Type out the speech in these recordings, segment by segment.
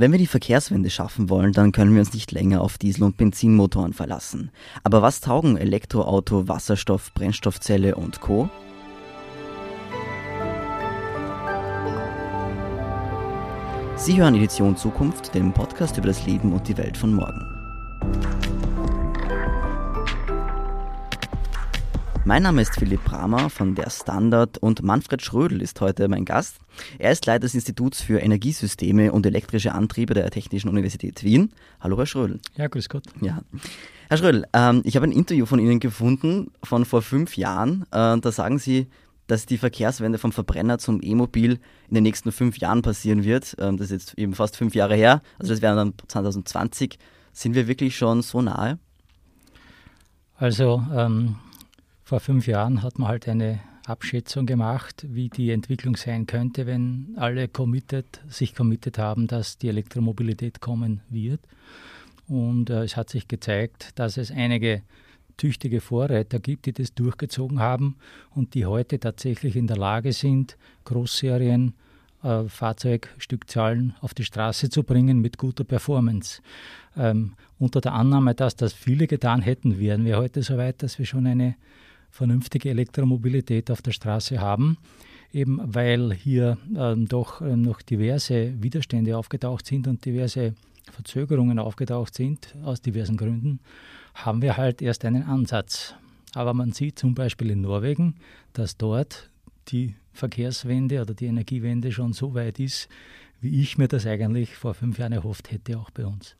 Wenn wir die Verkehrswende schaffen wollen, dann können wir uns nicht länger auf Diesel- und Benzinmotoren verlassen. Aber was taugen Elektroauto, Wasserstoff, Brennstoffzelle und Co? Sie hören Edition Zukunft, den Podcast über das Leben und die Welt von morgen. Mein Name ist Philipp Bramer von der Standard und Manfred Schrödel ist heute mein Gast. Er ist Leiter des Instituts für Energiesysteme und elektrische Antriebe der Technischen Universität Wien. Hallo, Herr Schrödel. Ja, grüß Gott. Ja. Herr Schrödel, ähm, ich habe ein Interview von Ihnen gefunden von vor fünf Jahren. Äh, da sagen Sie, dass die Verkehrswende vom Verbrenner zum E-Mobil in den nächsten fünf Jahren passieren wird. Ähm, das ist jetzt eben fast fünf Jahre her. Also das wäre dann 2020. Sind wir wirklich schon so nahe? Also ähm, vor fünf Jahren hat man halt eine Abschätzung gemacht, wie die Entwicklung sein könnte, wenn alle committed, sich committed haben, dass die Elektromobilität kommen wird. Und äh, es hat sich gezeigt, dass es einige tüchtige Vorreiter gibt, die das durchgezogen haben und die heute tatsächlich in der Lage sind, Großserien, äh, Fahrzeugstückzahlen auf die Straße zu bringen mit guter Performance. Ähm, unter der Annahme, dass das viele getan hätten, wären wir heute so weit, dass wir schon eine vernünftige Elektromobilität auf der Straße haben, eben weil hier ähm, doch ähm, noch diverse Widerstände aufgetaucht sind und diverse Verzögerungen aufgetaucht sind, aus diversen Gründen, haben wir halt erst einen Ansatz. Aber man sieht zum Beispiel in Norwegen, dass dort die Verkehrswende oder die Energiewende schon so weit ist, wie ich mir das eigentlich vor fünf Jahren erhofft hätte, auch bei uns.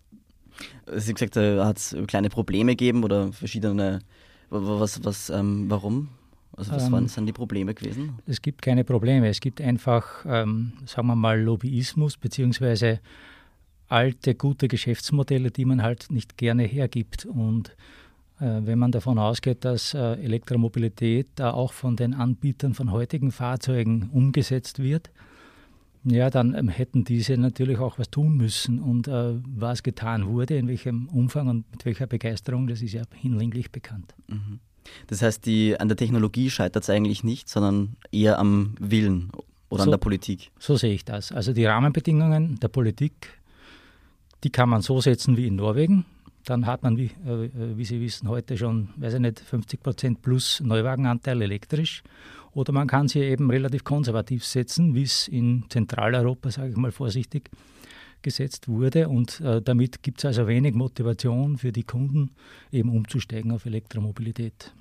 Sie haben gesagt, da hat es kleine Probleme gegeben oder verschiedene was, was, ähm, warum? Also was ähm, waren dann die Probleme gewesen? Es gibt keine Probleme. Es gibt einfach, ähm, sagen wir mal, Lobbyismus beziehungsweise alte, gute Geschäftsmodelle, die man halt nicht gerne hergibt. Und äh, wenn man davon ausgeht, dass äh, Elektromobilität da auch von den Anbietern von heutigen Fahrzeugen umgesetzt wird, ja, dann ähm, hätten diese natürlich auch was tun müssen. Und äh, was getan wurde, in welchem Umfang und mit welcher Begeisterung, das ist ja hinlänglich bekannt. Mhm. Das heißt, die, an der Technologie scheitert es eigentlich nicht, sondern eher am Willen oder so, an der Politik. So sehe ich das. Also die Rahmenbedingungen der Politik, die kann man so setzen wie in Norwegen. Dann hat man, wie, äh, wie Sie wissen, heute schon, weiß ich nicht, 50 Prozent plus Neuwagenanteil elektrisch. Oder man kann sie eben relativ konservativ setzen, wie es in Zentraleuropa, sage ich mal vorsichtig, gesetzt wurde. Und äh, damit gibt es also wenig Motivation für die Kunden, eben umzusteigen auf Elektromobilität.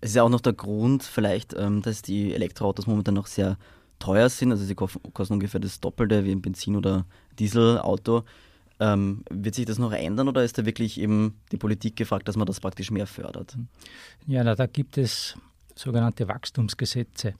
Es ist ja auch noch der Grund vielleicht, ähm, dass die Elektroautos momentan noch sehr teuer sind. Also sie kosten ungefähr das Doppelte wie ein Benzin- oder Dieselauto. Ähm, wird sich das noch ändern oder ist da wirklich eben die Politik gefragt, dass man das praktisch mehr fördert? Ja, na, da gibt es sogenannte Wachstumsgesetze.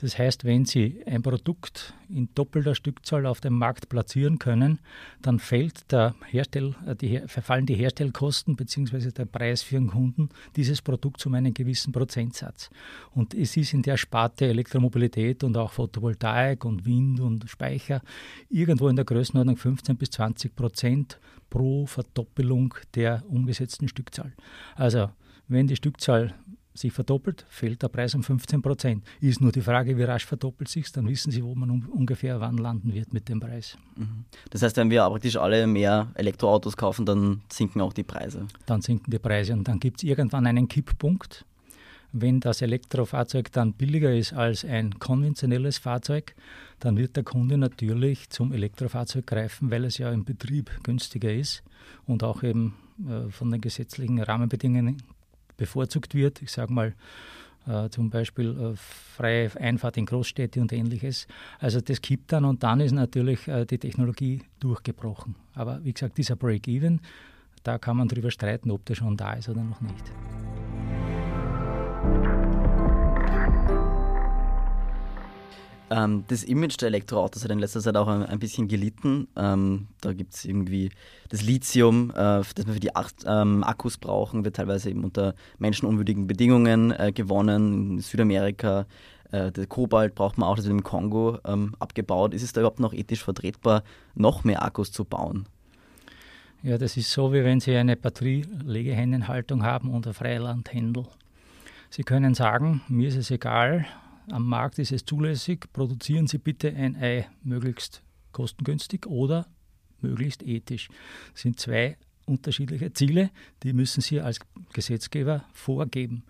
Das heißt, wenn Sie ein Produkt in doppelter Stückzahl auf dem Markt platzieren können, dann fällt der Herstell, äh, die, verfallen die Herstellkosten bzw. der Preis für den Kunden dieses Produkts um einen gewissen Prozentsatz. Und es ist in der Sparte Elektromobilität und auch Photovoltaik und Wind und Speicher irgendwo in der Größenordnung 15 bis 20 Prozent pro Verdoppelung der umgesetzten Stückzahl. Also wenn die Stückzahl sich verdoppelt, fällt der Preis um 15 Prozent. Ist nur die Frage, wie rasch verdoppelt sich dann wissen Sie, wo man um, ungefähr wann landen wird mit dem Preis. Mhm. Das heißt, wenn wir praktisch alle mehr Elektroautos kaufen, dann sinken auch die Preise. Dann sinken die Preise und dann gibt es irgendwann einen Kipppunkt. Wenn das Elektrofahrzeug dann billiger ist als ein konventionelles Fahrzeug, dann wird der Kunde natürlich zum Elektrofahrzeug greifen, weil es ja im Betrieb günstiger ist und auch eben äh, von den gesetzlichen Rahmenbedingungen bevorzugt wird. Ich sage mal äh, zum Beispiel äh, freie Einfahrt in Großstädte und ähnliches. Also das kippt dann und dann ist natürlich äh, die Technologie durchgebrochen. Aber wie gesagt, dieser Break-Even, da kann man darüber streiten, ob der schon da ist oder noch nicht. Ähm, das Image der Elektroautos hat in letzter Zeit auch ein, ein bisschen gelitten. Ähm, da gibt es irgendwie das Lithium, äh, das wir für die Ach ähm, Akkus brauchen, wird teilweise eben unter menschenunwürdigen Bedingungen äh, gewonnen. In Südamerika äh, der Kobalt braucht man auch, das wird im Kongo ähm, abgebaut. Ist es da überhaupt noch ethisch vertretbar, noch mehr Akkus zu bauen? Ja, das ist so, wie wenn Sie eine Batterielegehennen-Haltung haben und ein Freilandhändel. Sie können sagen, mir ist es egal, am Markt ist es zulässig, produzieren Sie bitte ein Ei möglichst kostengünstig oder möglichst ethisch. Das sind zwei unterschiedliche Ziele, die müssen Sie als Gesetzgeber vorgeben.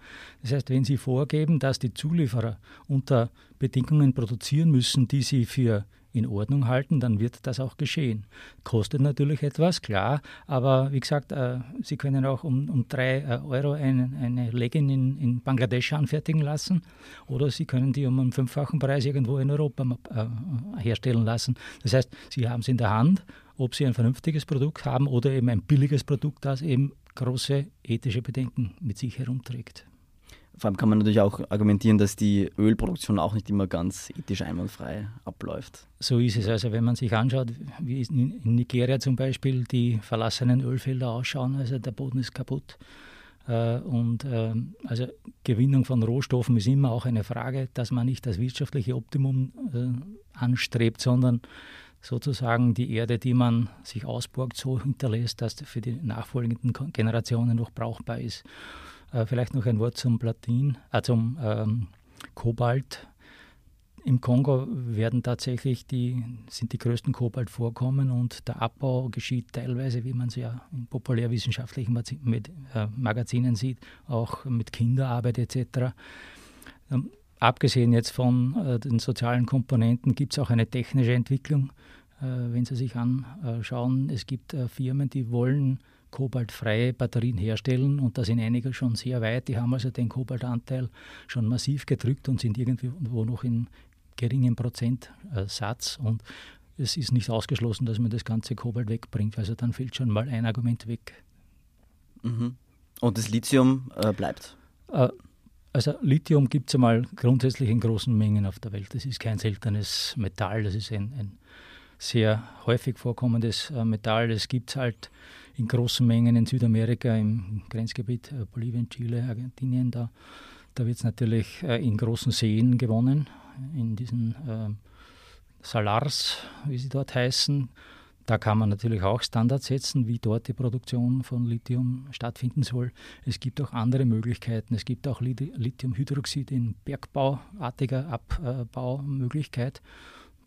Das heißt, wenn Sie vorgeben, dass die Zulieferer unter Bedingungen produzieren müssen, die sie für in Ordnung halten, dann wird das auch geschehen. Kostet natürlich etwas, klar, aber wie gesagt, äh, Sie können auch um, um drei äh, Euro eine, eine Legging in, in Bangladesch anfertigen lassen oder Sie können die um einen fünffachen Preis irgendwo in Europa äh, herstellen lassen. Das heißt, Sie haben es in der Hand ob sie ein vernünftiges Produkt haben oder eben ein billiges Produkt, das eben große ethische Bedenken mit sich herumträgt. Vor allem kann man natürlich auch argumentieren, dass die Ölproduktion auch nicht immer ganz ethisch einwandfrei abläuft. So ist es. Also wenn man sich anschaut, wie in Nigeria zum Beispiel die verlassenen Ölfelder ausschauen, also der Boden ist kaputt. Äh, und ähm, also Gewinnung von Rohstoffen ist immer auch eine Frage, dass man nicht das wirtschaftliche Optimum äh, anstrebt, sondern sozusagen die Erde, die man sich ausborgt, so hinterlässt, dass für die nachfolgenden Generationen noch brauchbar ist. Äh, vielleicht noch ein Wort zum Platin, äh, zum ähm, Kobalt. Im Kongo werden tatsächlich die, sind die größten Kobaltvorkommen und der Abbau geschieht teilweise, wie man es ja in populärwissenschaftlichen äh, Magazinen sieht, auch mit Kinderarbeit etc. Ähm, abgesehen jetzt von äh, den sozialen Komponenten gibt es auch eine technische Entwicklung. Äh, wenn Sie sich anschauen, es gibt äh, Firmen, die wollen kobaltfreie Batterien herstellen und da sind einige schon sehr weit. Die haben also den Kobaltanteil schon massiv gedrückt und sind irgendwo noch in geringem Prozentsatz. Und es ist nicht ausgeschlossen, dass man das ganze Kobalt wegbringt. Also dann fällt schon mal ein Argument weg. Mhm. Und das Lithium äh, bleibt? Äh, also Lithium gibt es einmal grundsätzlich in großen Mengen auf der Welt. Das ist kein seltenes Metall, das ist ein, ein sehr häufig vorkommendes äh, Metall. Es gibt es halt in großen Mengen in Südamerika, im Grenzgebiet äh, Bolivien, Chile, Argentinien. Da, da wird es natürlich äh, in großen Seen gewonnen, in diesen äh, Salars, wie sie dort heißen. Da kann man natürlich auch Standards setzen, wie dort die Produktion von Lithium stattfinden soll. Es gibt auch andere Möglichkeiten. Es gibt auch Lithiumhydroxid in bergbauartiger Abbaumöglichkeit.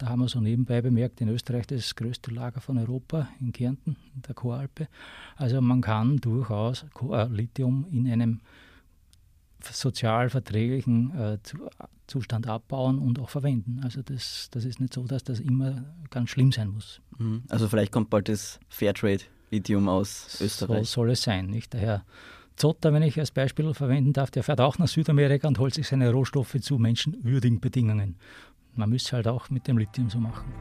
Da haben wir so nebenbei bemerkt, in Österreich das größte Lager von Europa, in Kärnten, in der Choralpe. Also man kann durchaus äh, Lithium in einem sozial verträglichen äh, Zustand abbauen und auch verwenden. Also das, das ist nicht so, dass das immer ganz schlimm sein muss. Mhm. Also vielleicht kommt bald das Fairtrade-Lithium aus Österreich. So soll es sein. Nicht? Der Herr Zotter, wenn ich als Beispiel verwenden darf, der fährt auch nach Südamerika und holt sich seine Rohstoffe zu menschenwürdigen Bedingungen. Man müsste halt auch mit dem Lithium so machen.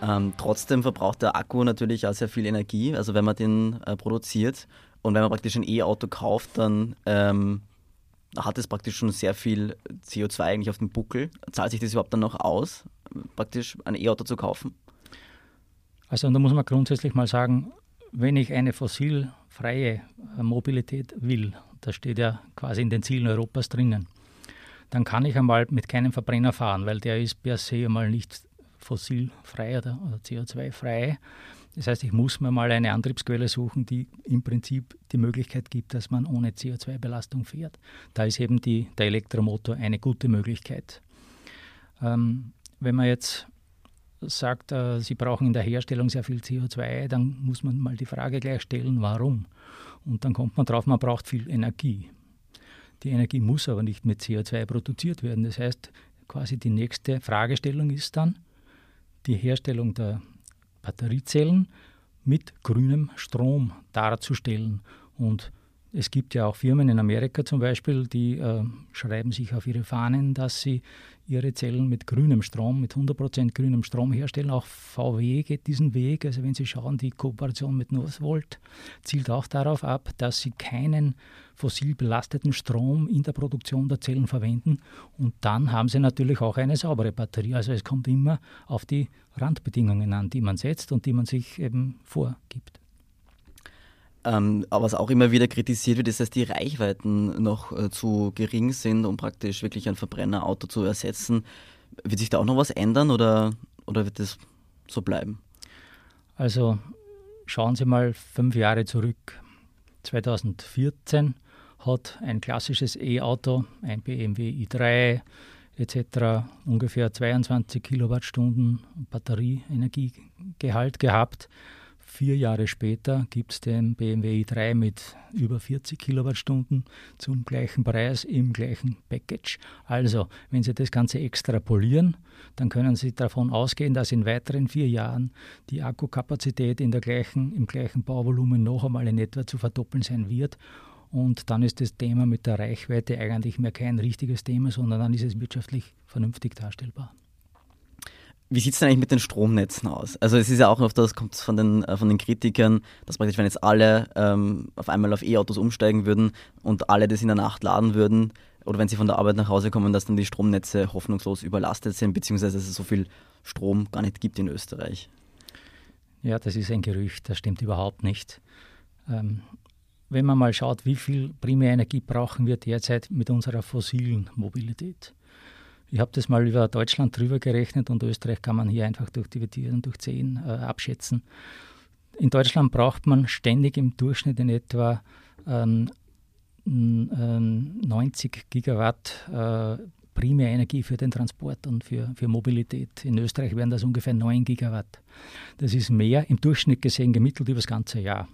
Ähm, trotzdem verbraucht der Akku natürlich auch sehr viel Energie, also wenn man den äh, produziert. Und wenn man praktisch ein E-Auto kauft, dann ähm, hat es praktisch schon sehr viel CO2 eigentlich auf dem Buckel. Zahlt sich das überhaupt dann noch aus, praktisch ein E-Auto zu kaufen? Also da muss man grundsätzlich mal sagen, wenn ich eine fossilfreie äh, Mobilität will, das steht ja quasi in den Zielen Europas drinnen, dann kann ich einmal mit keinem Verbrenner fahren, weil der ist per se einmal nicht fossilfrei oder, oder CO2-frei. Das heißt, ich muss mir mal eine Antriebsquelle suchen, die im Prinzip die Möglichkeit gibt, dass man ohne CO2-Belastung fährt. Da ist eben die, der Elektromotor eine gute Möglichkeit. Ähm, wenn man jetzt sagt, äh, Sie brauchen in der Herstellung sehr viel CO2, dann muss man mal die Frage gleich stellen, warum? Und dann kommt man drauf, man braucht viel Energie. Die Energie muss aber nicht mit CO2 produziert werden. Das heißt, quasi die nächste Fragestellung ist dann, die Herstellung der Batteriezellen mit grünem Strom darzustellen. Und es gibt ja auch Firmen in Amerika zum Beispiel, die äh, schreiben sich auf ihre Fahnen, dass sie ihre Zellen mit grünem Strom, mit 100% grünem Strom herstellen. Auch VW geht diesen Weg. Also wenn Sie schauen, die Kooperation mit Northvolt zielt auch darauf ab, dass sie keinen fossil belasteten Strom in der Produktion der Zellen verwenden. Und dann haben sie natürlich auch eine saubere Batterie. Also es kommt immer auf die Randbedingungen an, die man setzt und die man sich eben vorgibt. Ähm, was auch immer wieder kritisiert wird, ist, dass die Reichweiten noch äh, zu gering sind, um praktisch wirklich ein Verbrennerauto zu ersetzen. Wird sich da auch noch was ändern oder, oder wird das so bleiben? Also schauen Sie mal fünf Jahre zurück. 2014 hat ein klassisches E-Auto, ein BMW i3, etc. ungefähr 22 Kilowattstunden Batterieenergiegehalt gehabt. Vier Jahre später gibt es den BMW i3 mit über 40 Kilowattstunden zum gleichen Preis im gleichen Package. Also, wenn Sie das Ganze extrapolieren, dann können Sie davon ausgehen, dass in weiteren vier Jahren die Akkukapazität in der gleichen, im gleichen Bauvolumen noch einmal in etwa zu verdoppeln sein wird. Und dann ist das Thema mit der Reichweite eigentlich mehr kein richtiges Thema, sondern dann ist es wirtschaftlich vernünftig darstellbar. Wie sieht es denn eigentlich mit den Stromnetzen aus? Also es ist ja auch oft, das kommt von den, äh, von den Kritikern, dass praktisch, wenn jetzt alle ähm, auf einmal auf E-Autos umsteigen würden und alle das in der Nacht laden würden, oder wenn sie von der Arbeit nach Hause kommen, dass dann die Stromnetze hoffnungslos überlastet sind, beziehungsweise dass es so viel Strom gar nicht gibt in Österreich. Ja, das ist ein Gerücht, das stimmt überhaupt nicht. Ähm, wenn man mal schaut, wie viel Primärenergie brauchen wir derzeit mit unserer fossilen Mobilität. Ich habe das mal über Deutschland drüber gerechnet und Österreich kann man hier einfach durch dividieren, durch 10 äh, abschätzen. In Deutschland braucht man ständig im Durchschnitt in etwa ähm, 90 Gigawatt äh, Primärenergie für den Transport und für, für Mobilität. In Österreich wären das ungefähr 9 Gigawatt. Das ist mehr im Durchschnitt gesehen gemittelt über das ganze Jahr.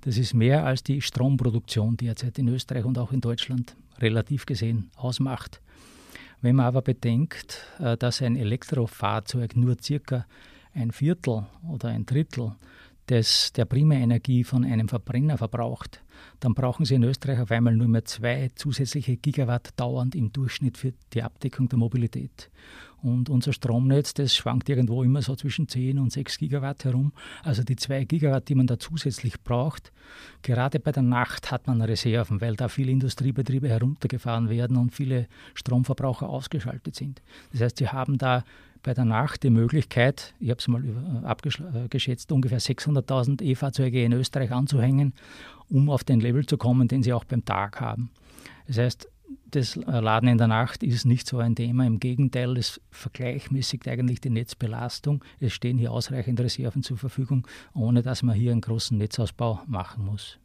Das ist mehr als die Stromproduktion derzeit in Österreich und auch in Deutschland relativ gesehen ausmacht. Wenn man aber bedenkt, äh, dass ein Elektrofahrzeug nur circa ein Viertel oder ein Drittel des, der Primärenergie von einem Verbrenner verbraucht, dann brauchen Sie in Österreich auf einmal nur mehr zwei zusätzliche Gigawatt dauernd im Durchschnitt für die Abdeckung der Mobilität. Und unser Stromnetz, das schwankt irgendwo immer so zwischen 10 und 6 Gigawatt herum. Also die 2 Gigawatt, die man da zusätzlich braucht, gerade bei der Nacht hat man Reserven, weil da viele Industriebetriebe heruntergefahren werden und viele Stromverbraucher ausgeschaltet sind. Das heißt, sie haben da bei der Nacht die Möglichkeit, ich habe es mal äh, abgeschätzt, ungefähr 600.000 E-Fahrzeuge in Österreich anzuhängen, um auf den Level zu kommen, den sie auch beim Tag haben. Das heißt, das Laden in der Nacht ist nicht so ein Thema. Im Gegenteil, es vergleichmäßigt eigentlich die Netzbelastung. Es stehen hier ausreichend Reserven zur Verfügung, ohne dass man hier einen großen Netzausbau machen muss.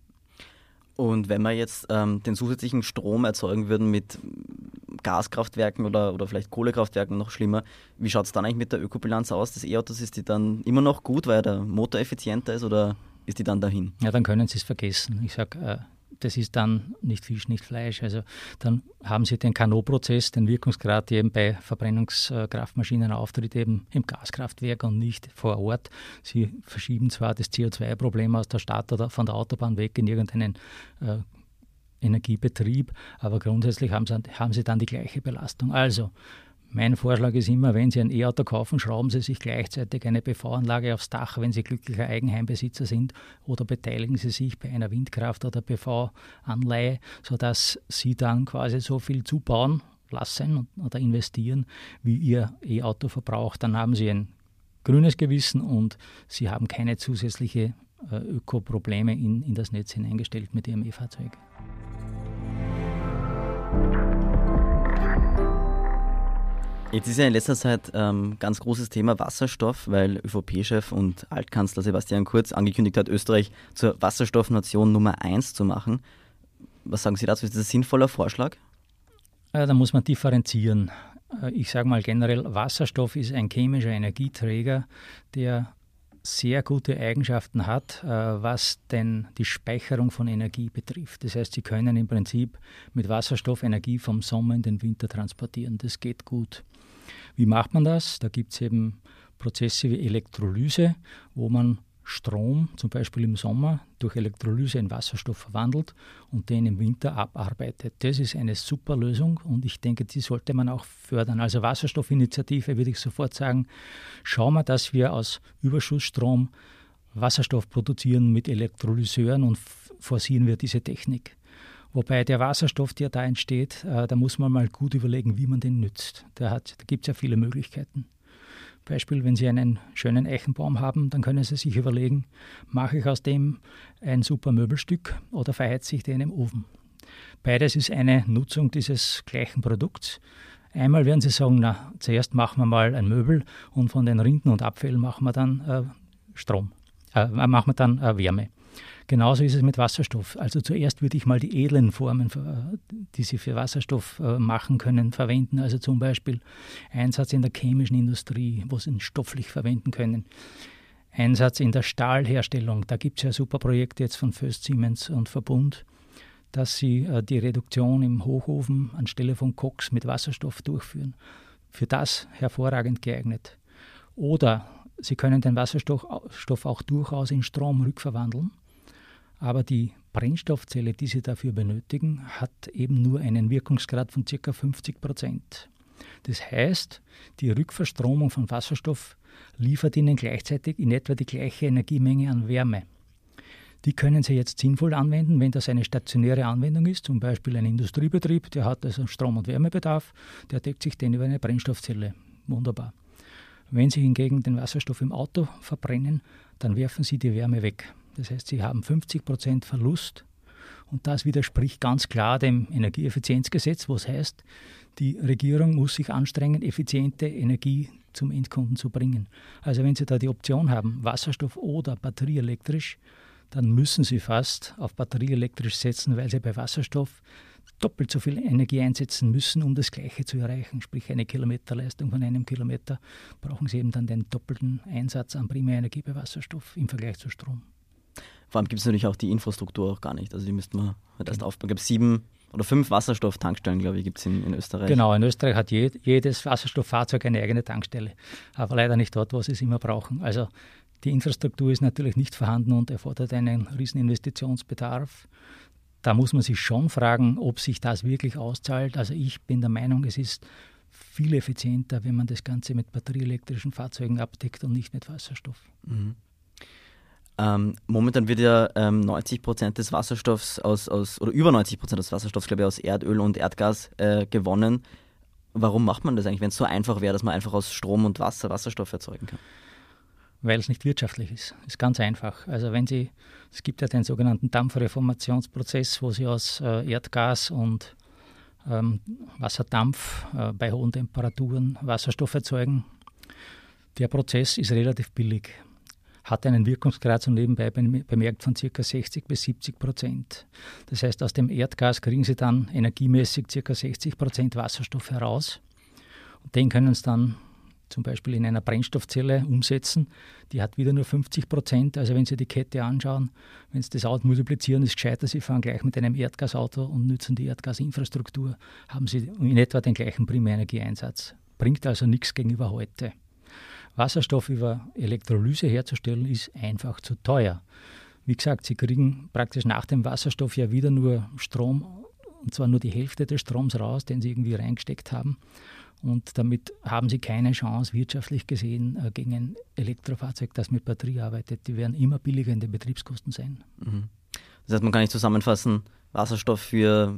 Und wenn wir jetzt ähm, den zusätzlichen Strom erzeugen würden mit Gaskraftwerken oder, oder vielleicht Kohlekraftwerken, noch schlimmer, wie schaut es dann eigentlich mit der Ökobilanz aus des E-Autos? Ist die dann immer noch gut, weil der Motor effizienter ist oder ist die dann dahin? Ja, dann können Sie es vergessen. Ich sage, äh, das ist dann nicht Fisch, nicht Fleisch. Also dann haben Sie den Kanot-Prozess, den Wirkungsgrad, der eben bei Verbrennungskraftmaschinen auftritt, eben im Gaskraftwerk und nicht vor Ort. Sie verschieben zwar das CO2-Problem aus der Stadt oder von der Autobahn weg in irgendeinen äh, Energiebetrieb, aber grundsätzlich haben sie, haben sie dann die gleiche Belastung. Also mein Vorschlag ist immer, wenn Sie ein E-Auto kaufen, schrauben Sie sich gleichzeitig eine PV-Anlage aufs Dach, wenn Sie glücklicher Eigenheimbesitzer sind, oder beteiligen Sie sich bei einer Windkraft- oder PV-Anleihe, sodass Sie dann quasi so viel zubauen lassen oder investieren, wie Ihr E-Auto verbraucht. Dann haben Sie ein grünes Gewissen und Sie haben keine zusätzliche äh, Ökoprobleme in, in das Netz hineingestellt mit Ihrem E-Fahrzeug. Jetzt ist ja in letzter Zeit ähm, ganz großes Thema Wasserstoff, weil ÖVP-Chef und Altkanzler Sebastian Kurz angekündigt hat, Österreich zur Wasserstoffnation Nummer 1 zu machen. Was sagen Sie dazu? Ist das ein sinnvoller Vorschlag? Äh, da muss man differenzieren. Äh, ich sage mal generell, Wasserstoff ist ein chemischer Energieträger, der sehr gute Eigenschaften hat, äh, was denn die Speicherung von Energie betrifft. Das heißt, Sie können im Prinzip mit Wasserstoff Energie vom Sommer in den Winter transportieren. Das geht gut. Wie macht man das? Da gibt es eben Prozesse wie Elektrolyse, wo man Strom, zum Beispiel im Sommer, durch Elektrolyse in Wasserstoff verwandelt und den im Winter abarbeitet. Das ist eine super Lösung und ich denke, die sollte man auch fördern. Also Wasserstoffinitiative würde ich sofort sagen, schauen wir, dass wir aus Überschussstrom Wasserstoff produzieren mit Elektrolyseuren und forcieren wir diese Technik. Wobei der Wasserstoff, der da entsteht, äh, da muss man mal gut überlegen, wie man den nützt. Da, da gibt es ja viele Möglichkeiten. Beispiel, wenn Sie einen schönen Eichenbaum haben, dann können Sie sich überlegen, mache ich aus dem ein super Möbelstück oder verheize ich den im Ofen. Beides ist eine Nutzung dieses gleichen Produkts. Einmal werden Sie sagen, na, zuerst machen wir mal ein Möbel und von den Rinden und Abfällen machen wir dann äh, Strom, äh, machen wir dann äh, Wärme. Genauso ist es mit Wasserstoff. Also zuerst würde ich mal die edlen Formen, die Sie für Wasserstoff äh, machen können, verwenden. Also zum Beispiel Einsatz in der chemischen Industrie, wo Sie ihn stofflich verwenden können. Einsatz in der Stahlherstellung. Da gibt es ja super Projekte jetzt von Föst Siemens und Verbund, dass sie äh, die Reduktion im Hochofen anstelle von Koks mit Wasserstoff durchführen. Für das hervorragend geeignet. Oder Sie können den Wasserstoff auch durchaus in Strom rückverwandeln. Aber die Brennstoffzelle, die Sie dafür benötigen, hat eben nur einen Wirkungsgrad von ca. 50 Prozent. Das heißt, die Rückverstromung von Wasserstoff liefert Ihnen gleichzeitig in etwa die gleiche Energiemenge an Wärme. Die können Sie jetzt sinnvoll anwenden, wenn das eine stationäre Anwendung ist, zum Beispiel ein Industriebetrieb, der hat also Strom- und Wärmebedarf, der deckt sich den über eine Brennstoffzelle. Wunderbar. Wenn Sie hingegen den Wasserstoff im Auto verbrennen, dann werfen Sie die Wärme weg. Das heißt, Sie haben 50 Prozent Verlust und das widerspricht ganz klar dem Energieeffizienzgesetz, was heißt, die Regierung muss sich anstrengen, effiziente Energie zum Endkunden zu bringen. Also wenn Sie da die Option haben, Wasserstoff oder batterieelektrisch, dann müssen Sie fast auf batterieelektrisch setzen, weil Sie bei Wasserstoff doppelt so viel Energie einsetzen müssen, um das Gleiche zu erreichen. Sprich, eine Kilometerleistung von einem Kilometer brauchen Sie eben dann den doppelten Einsatz an Primärenergie bei Wasserstoff im Vergleich zu Strom. Vor allem gibt es natürlich auch die Infrastruktur auch gar nicht. Also die müsste man halt erst genau. aufbauen. Es gibt sieben oder fünf Wasserstofftankstellen, glaube ich, gibt es in, in, Österreich. Genau, in Österreich hat je, jedes Wasserstofffahrzeug eine eigene Tankstelle. Aber leider nicht dort, wo sie es immer brauchen. Also die Infrastruktur ist natürlich nicht vorhanden und erfordert einen riesen Investitionsbedarf. Da muss man sich schon fragen, ob sich das wirklich auszahlt. Also ich bin der Meinung, es ist viel effizienter, wenn man das Ganze mit batterieelektrischen Fahrzeugen abdeckt und nicht mit Wasserstoff. Mhm. Ähm, momentan wird ja ähm, 90 Prozent des Wasserstoffs aus, aus, oder über 90 Prozent des Wasserstoffs, glaube ich, aus Erdöl und Erdgas äh, gewonnen. Warum macht man das eigentlich, wenn es so einfach wäre, dass man einfach aus Strom und Wasser Wasserstoff erzeugen kann? weil es nicht wirtschaftlich ist. Ist ganz einfach. Also wenn Sie, es gibt ja den sogenannten Dampfreformationsprozess, wo Sie aus äh, Erdgas und ähm, Wasserdampf äh, bei hohen Temperaturen Wasserstoff erzeugen. Der Prozess ist relativ billig, hat einen Wirkungsgrad so nebenbei bemerkt von ca. 60 bis 70 Prozent. Das heißt, aus dem Erdgas kriegen Sie dann energiemäßig ca. 60 Prozent Wasserstoff heraus. Und den können Sie dann zum Beispiel in einer Brennstoffzelle umsetzen, die hat wieder nur 50 Prozent. Also wenn Sie die Kette anschauen, wenn Sie das Auto multiplizieren, ist gescheiter, Sie fahren gleich mit einem Erdgasauto und nutzen die Erdgasinfrastruktur, haben Sie in etwa den gleichen Primärenergieeinsatz. Bringt also nichts gegenüber heute. Wasserstoff über Elektrolyse herzustellen, ist einfach zu teuer. Wie gesagt, Sie kriegen praktisch nach dem Wasserstoff ja wieder nur Strom, und zwar nur die Hälfte des Stroms raus, den Sie irgendwie reingesteckt haben. Und damit haben sie keine Chance, wirtschaftlich gesehen, äh, gegen ein Elektrofahrzeug, das mit Batterie arbeitet. Die werden immer billiger in den Betriebskosten sein. Mhm. Das heißt, man kann nicht zusammenfassen, Wasserstoff für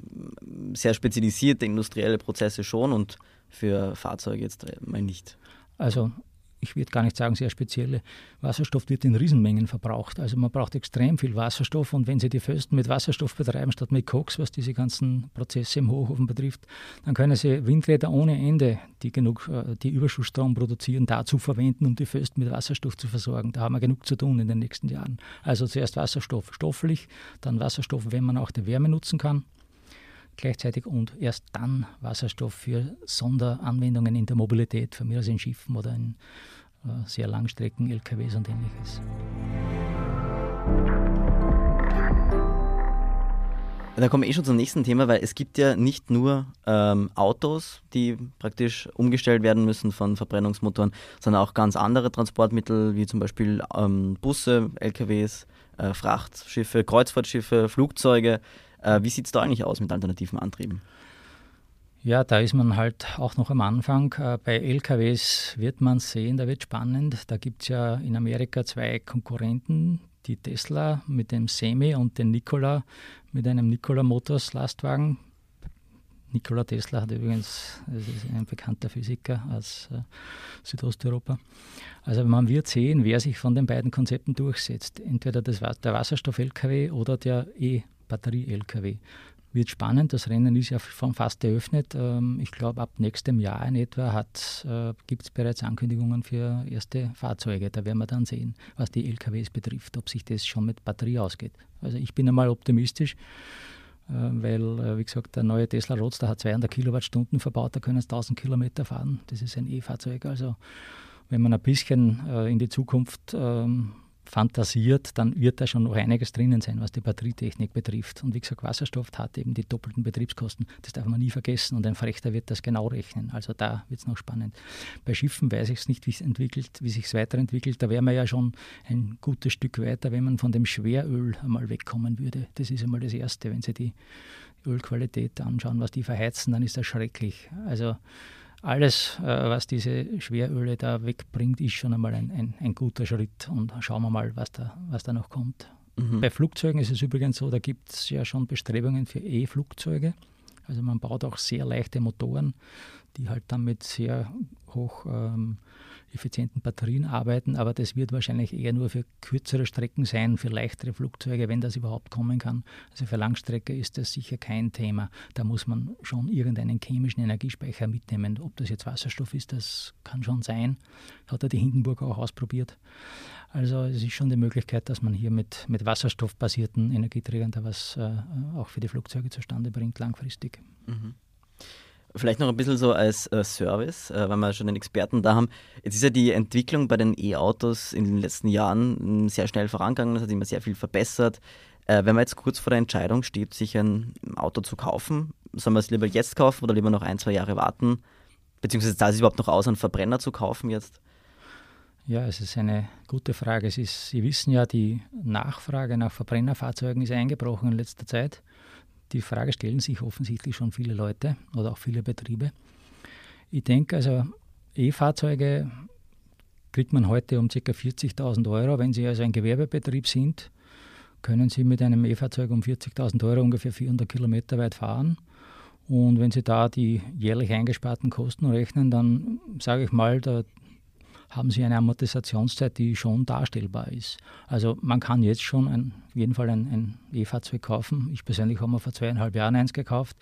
sehr spezialisierte industrielle Prozesse schon und für Fahrzeuge jetzt mal nicht. Also ich würde gar nicht sagen sehr spezielle. Wasserstoff wird in Riesenmengen verbraucht. Also man braucht extrem viel Wasserstoff und wenn Sie die Fösten mit Wasserstoff betreiben statt mit Koks, was diese ganzen Prozesse im Hochofen betrifft, dann können Sie Windräder ohne Ende, die genug äh, die Überschussstrom produzieren, dazu verwenden, um die Fösten mit Wasserstoff zu versorgen. Da haben wir genug zu tun in den nächsten Jahren. Also zuerst Wasserstoff stofflich, dann Wasserstoff, wenn man auch die Wärme nutzen kann gleichzeitig und erst dann Wasserstoff für Sonderanwendungen in der Mobilität, für mir als in Schiffen oder in äh, sehr Langstrecken, LKWs und ähnliches. Da kommen wir eh schon zum nächsten Thema, weil es gibt ja nicht nur ähm, Autos, die praktisch umgestellt werden müssen von Verbrennungsmotoren, sondern auch ganz andere Transportmittel, wie zum Beispiel ähm, Busse, LKWs, äh, Frachtschiffe, Kreuzfahrtschiffe, Flugzeuge. Äh, wie sieht es da eigentlich aus mit alternativen Antrieben? Ja, da ist man halt auch noch am Anfang. Äh, bei LKWs wird man sehen, da wird spannend. Da gibt es ja in Amerika zwei Konkurrenten, die Tesla mit dem Semi und den Nikola mit einem Nikola Motors Lastwagen. Nikola Tesla hat übrigens, das ist ein bekannter Physiker aus äh, Südosteuropa. Also man wird sehen, wer sich von den beiden Konzepten durchsetzt. Entweder das, der Wasserstoff-LKW oder der E-Batterie-LKW. wird spannend. Das Rennen ist ja schon fast eröffnet. Ähm, ich glaube, ab nächstem Jahr in etwa äh, gibt es bereits Ankündigungen für erste Fahrzeuge. Da werden wir dann sehen, was die LKWs betrifft, ob sich das schon mit Batterie ausgeht. Also ich bin einmal optimistisch, äh, weil, äh, wie gesagt, der neue Tesla Roadster hat 200 Kilowattstunden verbaut, da können es 1000 Kilometer fahren. Das ist ein E-Fahrzeug. Also wenn man ein bisschen in die Zukunft ähm, fantasiert, dann wird da schon noch einiges drinnen sein, was die Batterietechnik betrifft. Und wie gesagt, Wasserstoff hat eben die doppelten Betriebskosten. Das darf man nie vergessen. Und ein Verrechter wird das genau rechnen. Also da wird es noch spannend. Bei Schiffen weiß ich es nicht, wie es entwickelt, wie sich weiterentwickelt. Da wären wir ja schon ein gutes Stück weiter, wenn man von dem Schweröl einmal wegkommen würde. Das ist einmal das Erste. Wenn Sie die Ölqualität anschauen, was die verheizen, dann ist das schrecklich. Also alles, äh, was diese Schweröle da wegbringt, ist schon einmal ein, ein, ein guter Schritt. Und schauen wir mal, was da, was da noch kommt. Mhm. Bei Flugzeugen ist es übrigens so, da gibt es ja schon Bestrebungen für E-Flugzeuge. Also man baut auch sehr leichte Motoren, die halt dann mit sehr hoch ähm, effizienten Batterien arbeiten, aber das wird wahrscheinlich eher nur für kürzere Strecken sein, für leichtere Flugzeuge, wenn das überhaupt kommen kann. Also für Langstrecke ist das sicher kein Thema. Da muss man schon irgendeinen chemischen Energiespeicher mitnehmen. Ob das jetzt Wasserstoff ist, das kann schon sein. Hat er die Hindenburg auch ausprobiert. Also es ist schon die Möglichkeit, dass man hier mit, mit wasserstoffbasierten Energieträgern da was äh, auch für die Flugzeuge zustande bringt, langfristig. Mhm. Vielleicht noch ein bisschen so als äh, Service, äh, weil wir schon den Experten da haben. Jetzt ist ja die Entwicklung bei den E-Autos in den letzten Jahren sehr schnell vorangegangen, es hat immer sehr viel verbessert. Äh, wenn man jetzt kurz vor der Entscheidung steht, sich ein Auto zu kaufen, soll man es lieber jetzt kaufen oder lieber noch ein, zwei Jahre warten? Beziehungsweise zahlt es überhaupt noch aus, einen Verbrenner zu kaufen jetzt? Ja, es ist eine gute Frage. Es ist, Sie wissen ja, die Nachfrage nach Verbrennerfahrzeugen ist eingebrochen in letzter Zeit. Die Frage stellen sich offensichtlich schon viele Leute oder auch viele Betriebe. Ich denke, also E-Fahrzeuge kriegt man heute um ca. 40.000 Euro. Wenn Sie also ein Gewerbebetrieb sind, können Sie mit einem E-Fahrzeug um 40.000 Euro ungefähr 400 Kilometer weit fahren. Und wenn Sie da die jährlich eingesparten Kosten rechnen, dann sage ich mal, da haben sie eine Amortisationszeit, die schon darstellbar ist. Also man kann jetzt schon ein, auf jeden Fall ein, ein E-Fahrzeug kaufen. Ich persönlich habe mir vor zweieinhalb Jahren eins gekauft,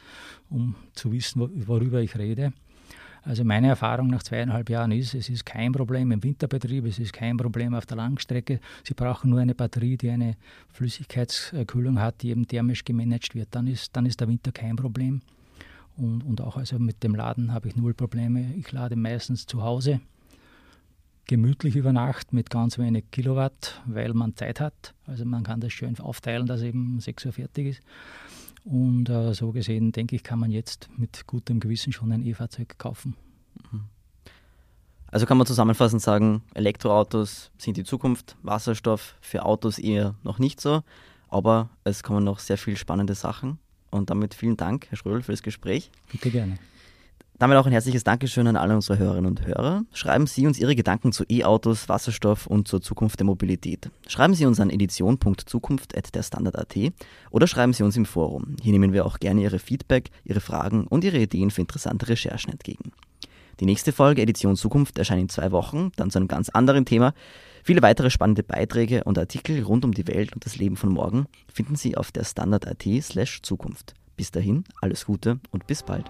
um zu wissen, worüber ich rede. Also meine Erfahrung nach zweieinhalb Jahren ist, es ist kein Problem im Winterbetrieb, es ist kein Problem auf der Langstrecke. Sie brauchen nur eine Batterie, die eine Flüssigkeitskühlung hat, die eben thermisch gemanagt wird. Dann ist, dann ist der Winter kein Problem. Und, und auch also mit dem Laden habe ich null Probleme. Ich lade meistens zu Hause gemütlich über Nacht mit ganz wenig Kilowatt, weil man Zeit hat. Also man kann das schön aufteilen, dass eben 6 Uhr fertig ist. Und äh, so gesehen, denke ich, kann man jetzt mit gutem Gewissen schon ein E-Fahrzeug kaufen. Mhm. Also kann man zusammenfassend sagen, Elektroautos sind die Zukunft, Wasserstoff für Autos eher noch nicht so, aber es kommen noch sehr viele spannende Sachen. Und damit vielen Dank, Herr Schrödel, für das Gespräch. Bitte gerne. Damit auch ein herzliches Dankeschön an alle unsere Hörerinnen und Hörer. Schreiben Sie uns Ihre Gedanken zu E-Autos, Wasserstoff und zur Zukunft der Mobilität. Schreiben Sie uns an edition.zukunft.derstandard.at oder schreiben Sie uns im Forum. Hier nehmen wir auch gerne Ihre Feedback, Ihre Fragen und Ihre Ideen für interessante Recherchen entgegen. Die nächste Folge Edition Zukunft erscheint in zwei Wochen, dann zu einem ganz anderen Thema. Viele weitere spannende Beiträge und Artikel rund um die Welt und das Leben von morgen finden Sie auf der Standard.at slash Zukunft. Bis dahin, alles Gute und bis bald.